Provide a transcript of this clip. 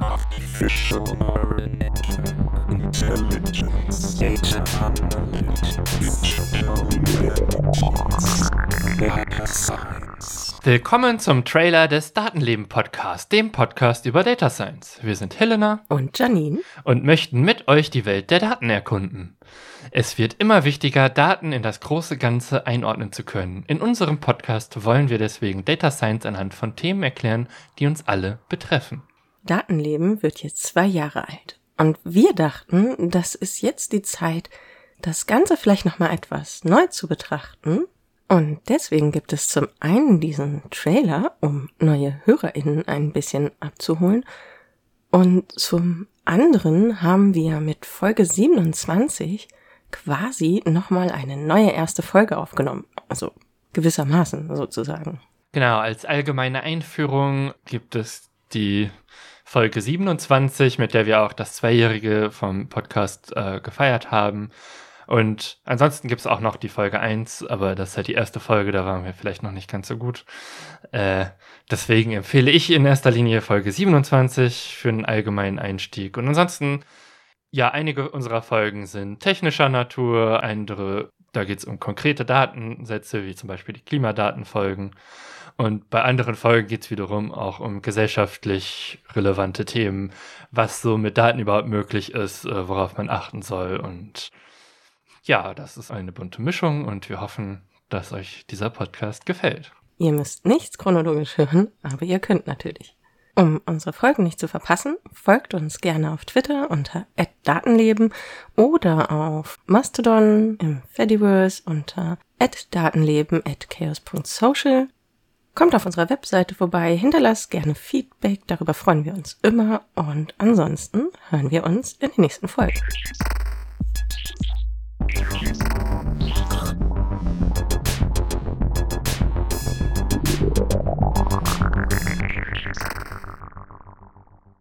Artificial intelligence, data analytics, digital networks, data science. Willkommen zum Trailer des Datenleben Podcast, dem Podcast über Data Science. Wir sind Helena und Janine und möchten mit euch die Welt der Daten erkunden. Es wird immer wichtiger, Daten in das große Ganze einordnen zu können. In unserem Podcast wollen wir deswegen Data Science anhand von Themen erklären, die uns alle betreffen. Datenleben wird jetzt zwei Jahre alt. Und wir dachten, das ist jetzt die Zeit, das Ganze vielleicht nochmal etwas neu zu betrachten und deswegen gibt es zum einen diesen Trailer, um neue HörerInnen ein bisschen abzuholen. Und zum anderen haben wir mit Folge 27 quasi nochmal eine neue erste Folge aufgenommen. Also gewissermaßen sozusagen. Genau, als allgemeine Einführung gibt es die Folge 27, mit der wir auch das Zweijährige vom Podcast äh, gefeiert haben. Und ansonsten gibt es auch noch die Folge 1, aber das ist halt die erste Folge, da waren wir vielleicht noch nicht ganz so gut. Äh, deswegen empfehle ich in erster Linie Folge 27 für einen allgemeinen Einstieg. Und ansonsten, ja, einige unserer Folgen sind technischer Natur, andere, da geht es um konkrete Datensätze, wie zum Beispiel die Klimadatenfolgen. Und bei anderen Folgen geht es wiederum auch um gesellschaftlich relevante Themen, was so mit Daten überhaupt möglich ist, äh, worauf man achten soll und ja, das ist eine bunte Mischung und wir hoffen, dass euch dieser Podcast gefällt. Ihr müsst nichts chronologisch hören, aber ihr könnt natürlich. Um unsere Folgen nicht zu verpassen, folgt uns gerne auf Twitter unter @datenleben oder auf Mastodon im Fediverse unter @datenleben@chaos.social. Kommt auf unserer Webseite vorbei, hinterlasst gerne Feedback, darüber freuen wir uns immer und ansonsten hören wir uns in den nächsten Folgen.